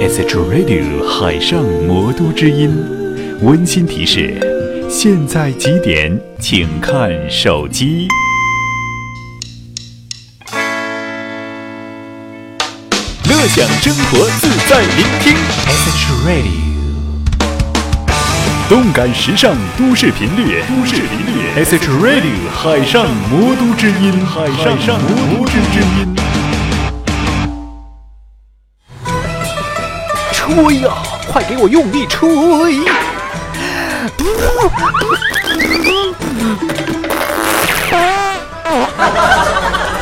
SH Radio 海上魔都之音，温馨提示：现在几点？请看手机。乐享生活，自在聆听 SH Radio，动感时尚都市频率，都市频率 SH Radio 海上魔都之音，海上魔都之音。吹呀！快给我用力吹！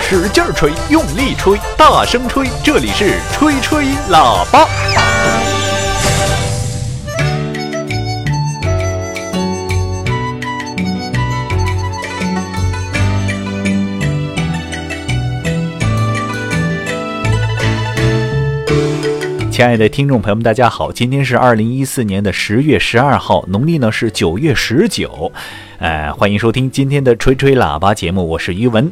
使劲吹，用力吹，大声吹！这里是吹吹喇叭。亲爱的听众朋友们，大家好！今天是二零一四年的十月十二号，农历呢是九月十九。呃，欢迎收听今天的吹吹喇叭节目，我是于文。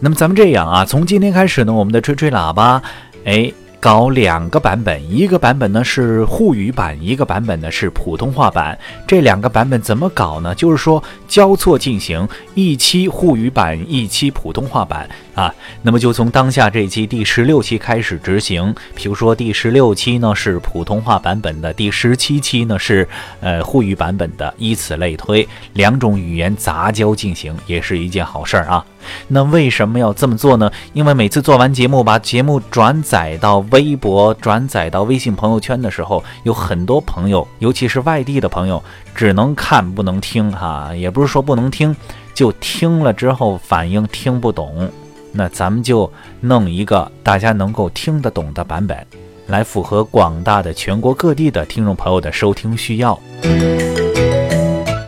那么咱们这样啊，从今天开始呢，我们的吹吹喇叭，哎。搞两个版本，一个版本呢是沪语版，一个版本呢是普通话版。这两个版本怎么搞呢？就是说交错进行，一期沪语版，一期普通话版啊。那么就从当下这期第十六期开始执行。比如说第十六期呢是普通话版本的，第十七期呢是呃沪语版本的，以此类推，两种语言杂交进行也是一件好事儿啊。那为什么要这么做呢？因为每次做完节目，把节目转载到微博、转载到微信朋友圈的时候，有很多朋友，尤其是外地的朋友，只能看不能听哈。也不是说不能听，就听了之后反应听不懂。那咱们就弄一个大家能够听得懂的版本，来符合广大的全国各地的听众朋友的收听需要。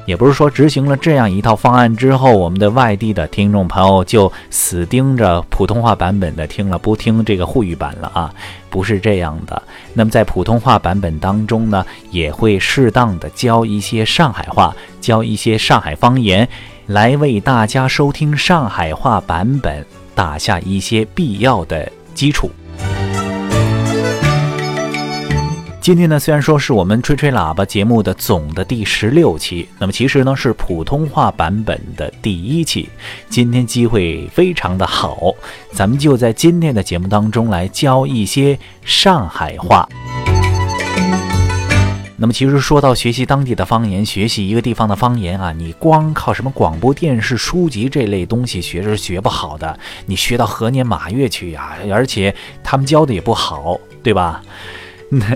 也不是说执行了这样一套方案之后，我们的外地的听众朋友就死盯着普通话版本的听了，不听这个沪语版了啊？不是这样的。那么在普通话版本当中呢，也会适当的教一些上海话，教一些上海方言，来为大家收听上海话版本打下一些必要的基础。今天呢，虽然说是我们吹吹喇叭节目的总的第十六期，那么其实呢是普通话版本的第一期。今天机会非常的好，咱们就在今天的节目当中来教一些上海话。那么其实说到学习当地的方言，学习一个地方的方言啊，你光靠什么广播电视、书籍这类东西学是学不好的。你学到何年马月去呀？而且他们教的也不好，对吧？那。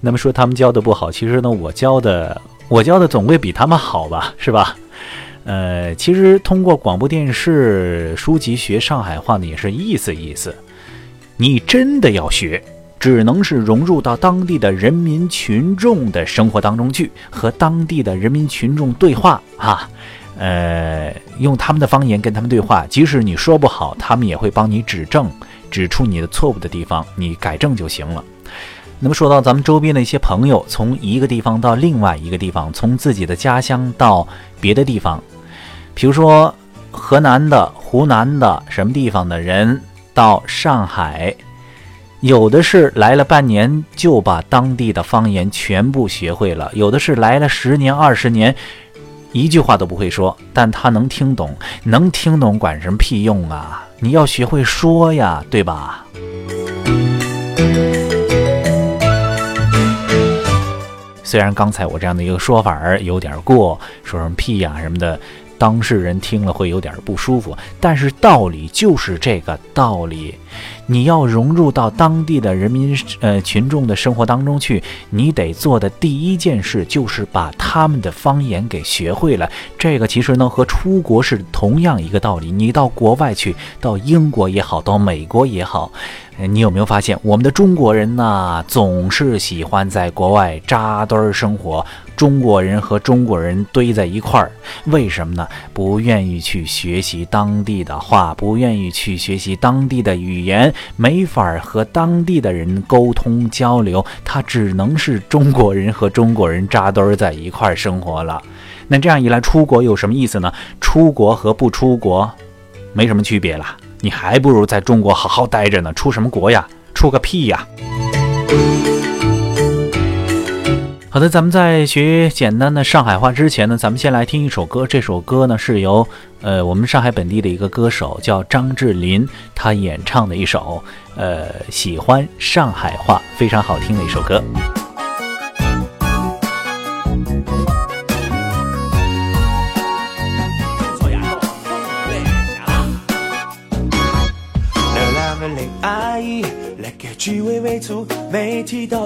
那么说他们教的不好，其实呢，我教的我教的总会比他们好吧，是吧？呃，其实通过广播电视、书籍学上海话呢，也是意思意思。你真的要学，只能是融入到当地的人民群众的生活当中去，和当地的人民群众对话啊。呃，用他们的方言跟他们对话，即使你说不好，他们也会帮你指正，指出你的错误的地方，你改正就行了。那么说到咱们周边的一些朋友，从一个地方到另外一个地方，从自己的家乡到别的地方，比如说河南的、湖南的什么地方的人到上海，有的是来了半年就把当地的方言全部学会了，有的是来了十年、二十年，一句话都不会说，但他能听懂，能听懂管什么屁用啊？你要学会说呀，对吧？虽然刚才我这样的一个说法儿有点过，说什么屁呀什么的，当事人听了会有点不舒服，但是道理就是这个道理。你要融入到当地的人民呃群众的生活当中去，你得做的第一件事就是把他们的方言给学会了。这个其实呢和出国是同样一个道理。你到国外去，到英国也好，到美国也好。你有没有发现，我们的中国人呢，总是喜欢在国外扎堆儿生活？中国人和中国人堆在一块儿，为什么呢？不愿意去学习当地的话，不愿意去学习当地的语言，没法和当地的人沟通交流，他只能是中国人和中国人扎堆儿在一块儿生活了。那这样一来，出国有什么意思呢？出国和不出国没什么区别了。你还不如在中国好好待着呢，出什么国呀？出个屁呀！好的，咱们在学简单的上海话之前呢，咱们先来听一首歌。这首歌呢是由呃我们上海本地的一个歌手叫张智霖，他演唱的一首呃喜欢上海话非常好听的一首歌。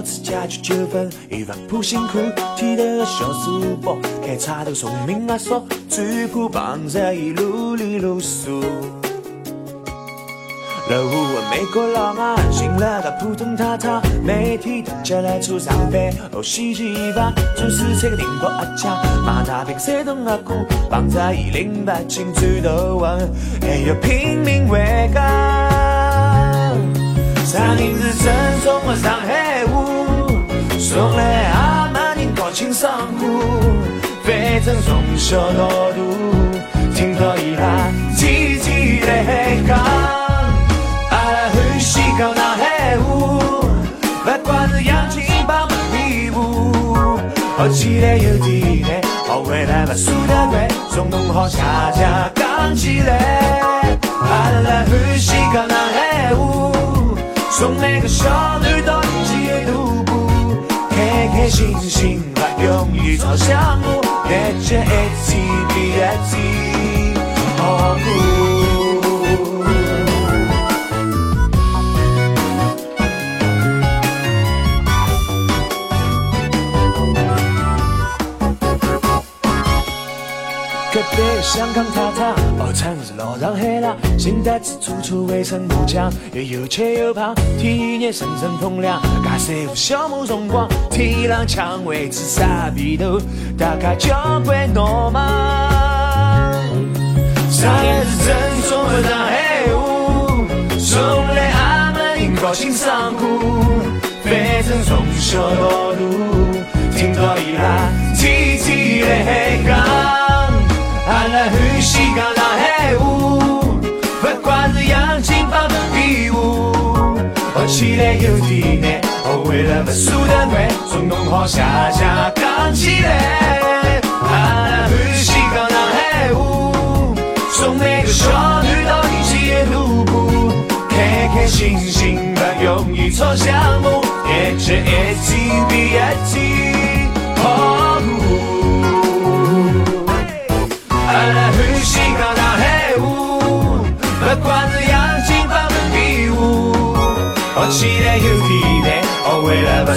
没提到自家就纠纷，一万步辛苦，提着个小书包，开叉头聪明阿叔，最怕碰着一路里露宿。老胡问美国老外，信了个普通太太，每天大家来出上班，哦洗衣房，做事菜个订包阿家，马大饼山东阿哥，碰着一零八清最头文，还要拼命为家。上年是正宗的上海话，送来阿妈人高兴上课。反正从小到大，听到伊拉天天来讲，阿拉欢喜讲上海话，不管是洋泾浜北部，学起来有点难，学会了不输得快，从弄好下家讲起来，阿拉欢喜讲上海话。送每个小女到一起徒步，开开心心不容易朝向我，日子一天比一天好过。隔壁香港太太，号称是老上海啦，新带子处处围成木墙，又有钱又胖，体热身身风凉，家三户小木辰光，天冷抢位置傻逼头，大家交关闹忙。上海是正宗的上海话，送来阿门人高兴上课，反正从小到大，听到伊拉天天来讲。阿拉欢喜起来又点难，学会了不输得快，从弄好下下讲起来。阿拉欢喜讲上海话，送每个少女到一起路过，开开心心不容易吵相骂，日子一天比一天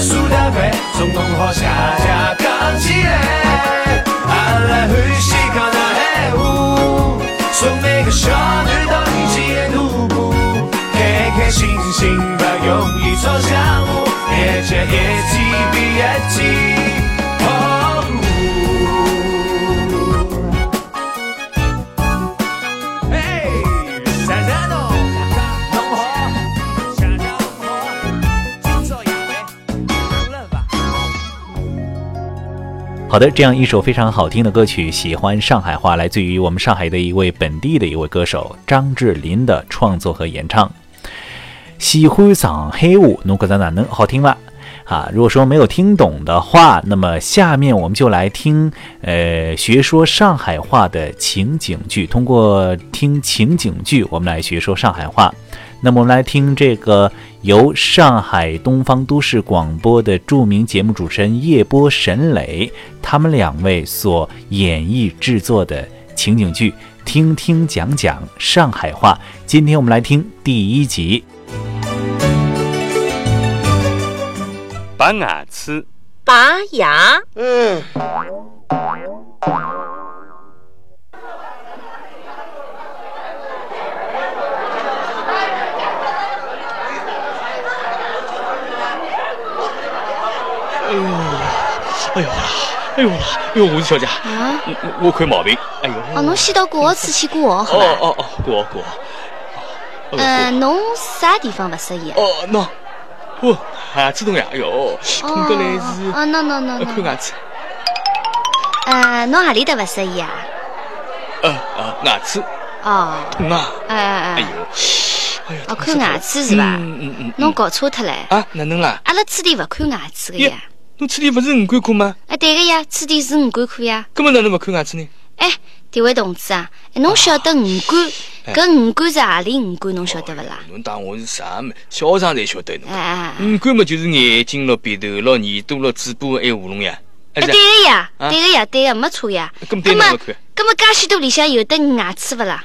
输得快，从弄好下家讲起来。阿拉欢喜看那黑雾，从每个小女到一起路步，开开心心不容易吵相骂，好的，这样一首非常好听的歌曲，喜欢上海话，来自于我们上海的一位本地的一位歌手张智霖的创作和演唱。喜欢上海话，侬觉得哪能好听吗？啊，如果说没有听懂的话，那么下面我们就来听，呃，学说上海话的情景剧。通过听情景剧，我们来学说上海话。那么我们来听这个由上海东方都市广播的著名节目主持人叶波、沈磊他们两位所演绎制作的情景剧，听听讲讲上海话。今天我们来听第一集。拔牙齿，拔牙，哎呦啦，哎呦啦，哎呦，吴小姐，啊我我我看毛病，哎呦，哦，侬先到国子去过好吧？哦哦哦，过过，呃，侬啥地方不适宜啊？哦喏，哦，牙齿痛呀，哎呦，痛得来是，哦，喏喏喏喏，呃看牙齿，呃，侬何里搭不适意啊？呃呃牙齿哦，痛啊，哎哎哎哎呦，，哦，看牙齿是吧？嗯嗯嗯。侬搞错脱了。啊，哪能啦？阿拉此地勿看牙齿个耶呀。，侬此地勿是五官科吗？哎，对个呀，此地是五官科呀。根本哪能勿看牙齿呢？哎，这位同志啊，哎侬晓得五官？搿五官是何里五官？侬晓得勿啦？侬当我是啥么？小生才晓得侬五官么，就是眼睛咯、鼻头咯、耳朵咯、嘴巴还有喉咙呀。哎对个呀，啊对个呀，对个，没错呀。咁对葛么哪能看？葛么，介许多里向有得牙齿勿啦？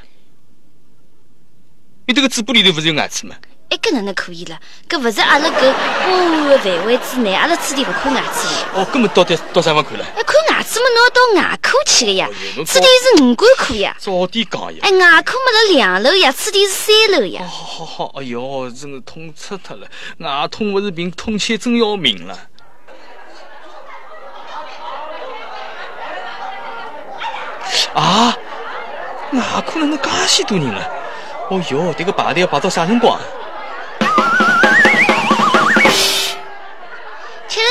你迭个嘴巴里头勿是有牙齿吗？哎，个哪能可以了？搿勿是阿拉搿保安的范围之内，阿拉此地勿看牙齿的。哦，根本到底到啥地方看了？哎，看牙齿嘛，侬要到牙科去个呀此地是五官科呀。早点讲呀！哎，牙科嘛辣两楼呀，此地是三楼呀。好好好，哎哟，真的痛彻脱了！牙痛勿是病，痛起来真要命了。啊，牙科哪能介许多人了？哦哟，这个排队要排到啥辰光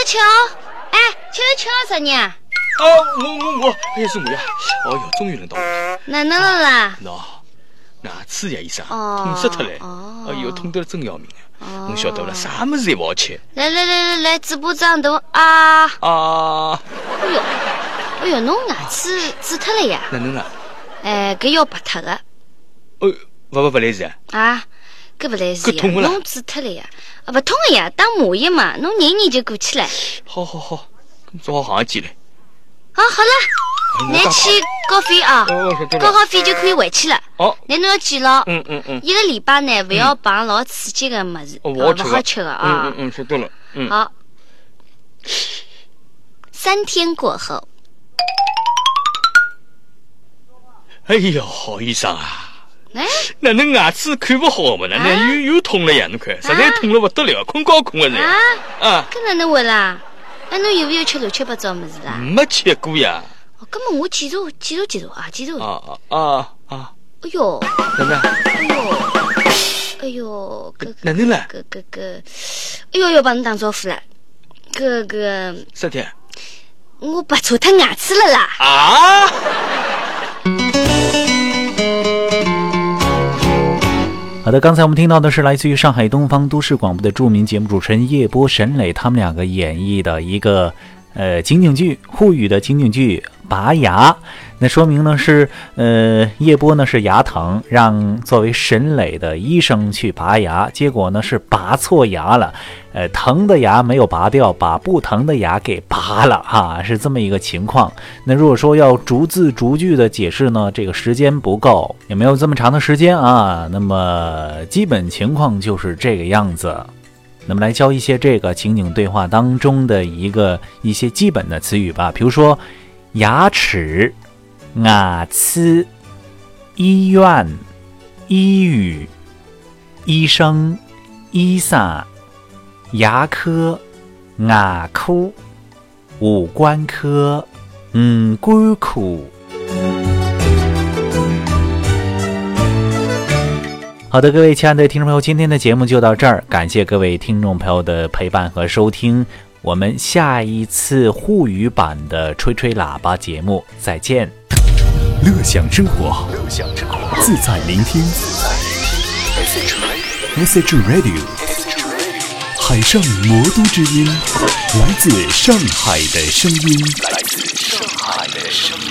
啊？七十七，哎，七十七啥人啊？啊，我我我，哎呀是我呀！哦哟，终于轮到我了。哪能了啦？喏，牙齿呀，医生，哦痛死脱了！哦哎哟，痛得了真要命啊！哦侬晓得不啦？啥么子也勿好吃来来来来来，嘴巴张大啊！啊！哎哟，哎哟，侬牙齿蛀脱了呀？哪能啦？哎，搿要拔脱个哦，勿勿勿来事啊！啊，搿勿来事呀，侬蛀脱了呀？啊，勿痛个呀，打麻药嘛，侬忍忍就过去了。好好好，咁做好行一记来。啊，好了，哎拿去交费啊，交。好费就可以回去了。哦，那侬要记牢，嗯嗯嗯，一个礼拜呢，勿要碰老刺激个物事，勿好吃个嗯啊嗯。嗯，晓得了。嗯，好，三天过后，哎哟，好医生啊，哎，哪能牙齿看勿好嘛？哪啊能又又痛了呀？侬看，实在痛了勿得了，困觉困个啊呢。，啊，搿哪能会啦？哎，侬有没有吃乱七八糟物事啦？没吃过呀。哦，葛么我检查检查检查啊，记住。啊啊啊啊！哎哟，哪能？哎哟，哎哟，搿哪能了？搿搿搿，哎哟要帮侬打招呼了。搿搿，啥体？我拔错脱牙齿了啦！啊！好的，刚才我们听到的是来自于上海东方都市广播的著名节目主持人叶波、沈磊他们两个演绎的一个呃情景剧，沪语的情景剧《拔牙》。那说明呢是呃叶波呢是牙疼，让作为沈磊的医生去拔牙，结果呢是拔错牙了，呃疼的牙没有拔掉，把不疼的牙给拔了哈，是这么一个情况。那如果说要逐字逐句的解释呢，这个时间不够，也没有这么长的时间啊。那么基本情况就是这个样子。那么来教一些这个情景对话当中的一个一些基本的词语吧，比如说牙齿、牙齿、医院、医语、医生、医生、牙科、牙科、五官科、五官科。好的，各位亲爱的听众朋友，今天的节目就到这儿，感谢各位听众朋友的陪伴和收听，我们下一次沪语版的吹吹喇叭节目再见。乐享生活，乐享生活，自在聆听。Message Radio，海上魔都之音，来自上海的声音，来自上海的声音。